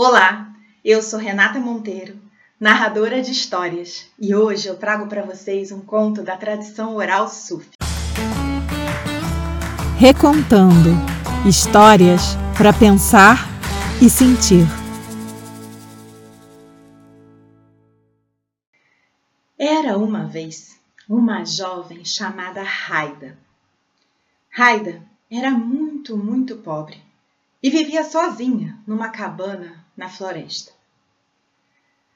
Olá, eu sou Renata Monteiro, narradora de histórias, e hoje eu trago para vocês um conto da tradição oral sufi. Recontando histórias para pensar e sentir. Era uma vez uma jovem chamada Raida. Raida era muito, muito pobre e vivia sozinha numa cabana na floresta.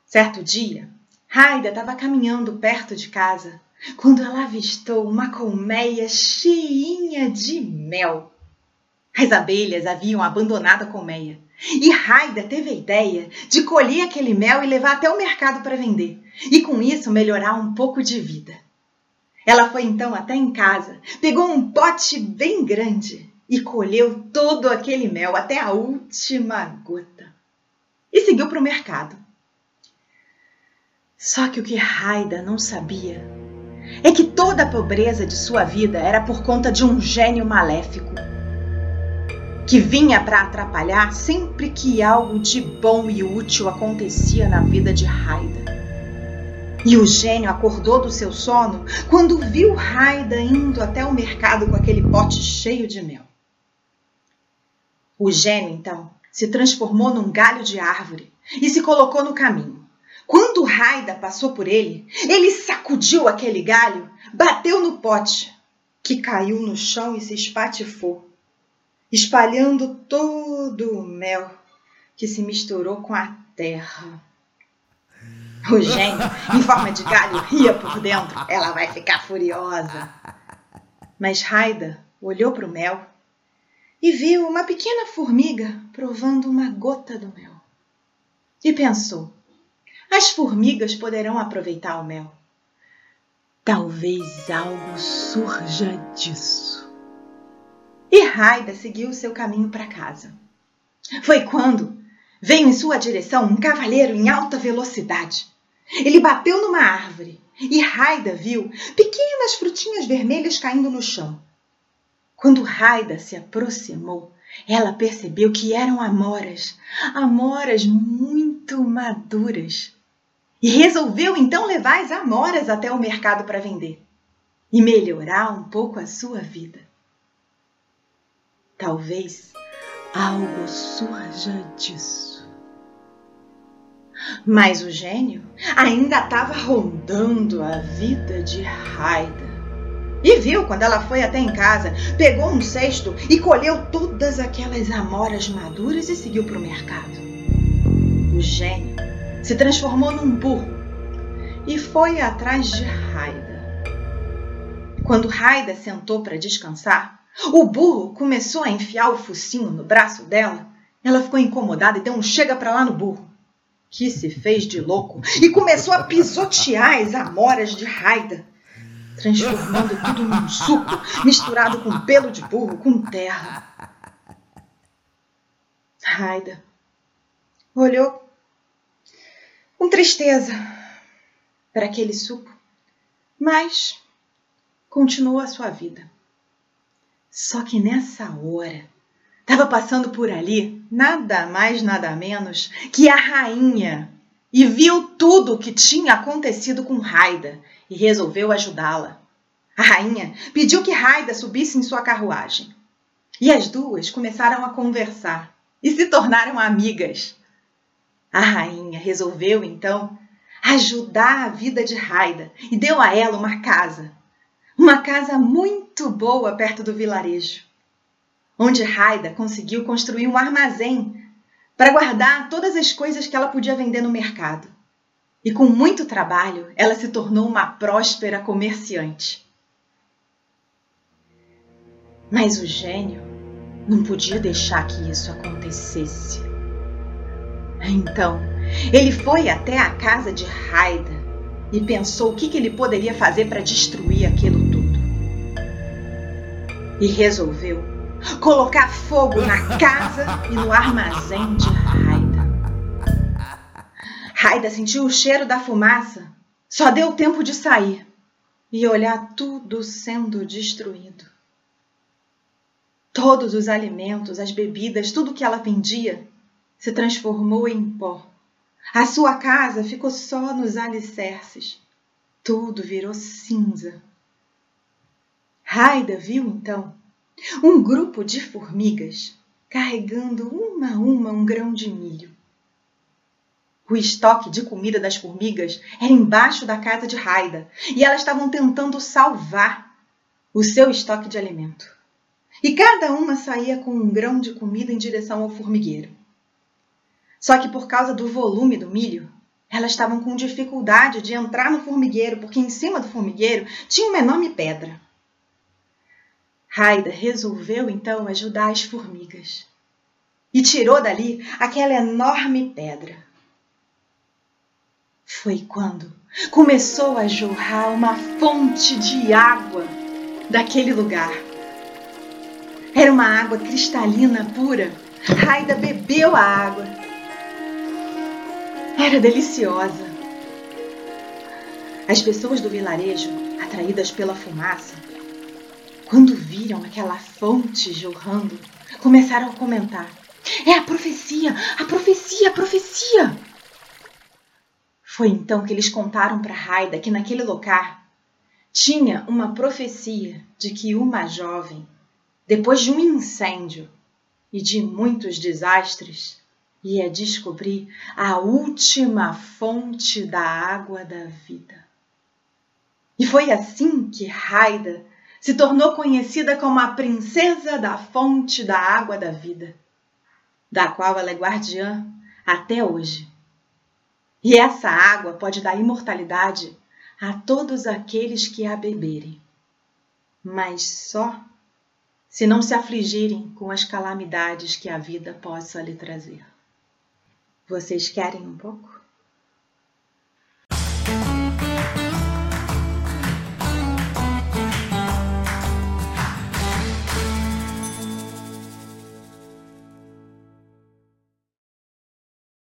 Certo dia, Raida estava caminhando perto de casa quando ela avistou uma colmeia cheinha de mel. As abelhas haviam abandonado a colmeia e Raida teve a ideia de colher aquele mel e levar até o mercado para vender e com isso melhorar um pouco de vida. Ela foi então até em casa, pegou um pote bem grande e colheu todo aquele mel até a última gota e seguiu para o mercado. Só que o que Raida não sabia é que toda a pobreza de sua vida era por conta de um gênio maléfico que vinha para atrapalhar sempre que algo de bom e útil acontecia na vida de Raida. E o gênio acordou do seu sono quando viu Raida indo até o mercado com aquele pote cheio de mel. O gênio, então, se transformou num galho de árvore e se colocou no caminho. Quando Raida passou por ele, ele sacudiu aquele galho, bateu no pote, que caiu no chão e se espatifou, espalhando todo o mel que se misturou com a terra. O gênio, em forma de galho, ria por dentro. Ela vai ficar furiosa. Mas Raida olhou para o mel e viu uma pequena formiga provando uma gota do mel. E pensou: as formigas poderão aproveitar o mel. Talvez algo surja disso. E Raida seguiu seu caminho para casa. Foi quando veio em sua direção um cavaleiro em alta velocidade. Ele bateu numa árvore e Raida viu pequenas frutinhas vermelhas caindo no chão. Quando Raida se aproximou, ela percebeu que eram amoras, amoras muito maduras. E resolveu então levar as amoras até o mercado para vender e melhorar um pouco a sua vida. Talvez algo surja disso. Mas o gênio ainda estava rondando a vida de Raida e viu quando ela foi até em casa, pegou um cesto e colheu todas aquelas amoras maduras e seguiu para o mercado. O gênio se transformou num burro e foi atrás de Raida. Quando Raida sentou para descansar, o burro começou a enfiar o focinho no braço dela. Ela ficou incomodada e deu um chega para lá no burro, que se fez de louco e começou a pisotear as amoras de Raida transformando tudo num suco misturado com pelo de burro, com terra. Raida olhou com tristeza para aquele suco, mas continuou a sua vida. Só que nessa hora estava passando por ali nada mais, nada menos que a rainha e viu tudo o que tinha acontecido com Raida e resolveu ajudá-la. A rainha pediu que Raida subisse em sua carruagem. E as duas começaram a conversar e se tornaram amigas. A rainha resolveu então ajudar a vida de Raida e deu a ela uma casa. Uma casa muito boa perto do vilarejo, onde Raida conseguiu construir um armazém para guardar todas as coisas que ela podia vender no mercado. E com muito trabalho, ela se tornou uma próspera comerciante. Mas o gênio não podia deixar que isso acontecesse. Então, ele foi até a casa de Raida e pensou o que, que ele poderia fazer para destruir aquilo tudo. E resolveu colocar fogo na casa e no armazém de Raida. Raida sentiu o cheiro da fumaça, só deu tempo de sair e olhar tudo sendo destruído. Todos os alimentos, as bebidas, tudo que ela vendia se transformou em pó. A sua casa ficou só nos alicerces. Tudo virou cinza. Raida viu então um grupo de formigas carregando uma a uma um grão de milho. O estoque de comida das formigas era embaixo da casa de Raida e elas estavam tentando salvar o seu estoque de alimento. E cada uma saía com um grão de comida em direção ao formigueiro. Só que por causa do volume do milho, elas estavam com dificuldade de entrar no formigueiro, porque em cima do formigueiro tinha uma enorme pedra. Raida resolveu então ajudar as formigas e tirou dali aquela enorme pedra. Foi quando começou a jorrar uma fonte de água daquele lugar. Era uma água cristalina pura. Raida bebeu a água. Era deliciosa. As pessoas do vilarejo, atraídas pela fumaça, quando viram aquela fonte jorrando, começaram a comentar: É a profecia, a profecia, a profecia! Foi então que eles contaram para Raida que naquele lugar tinha uma profecia de que uma jovem, depois de um incêndio e de muitos desastres, ia descobrir a última fonte da água da vida. E foi assim que Raida se tornou conhecida como a princesa da fonte da água da vida, da qual ela é guardiã até hoje. E essa água pode dar imortalidade a todos aqueles que a beberem, mas só se não se afligirem com as calamidades que a vida possa lhe trazer. Vocês querem um pouco?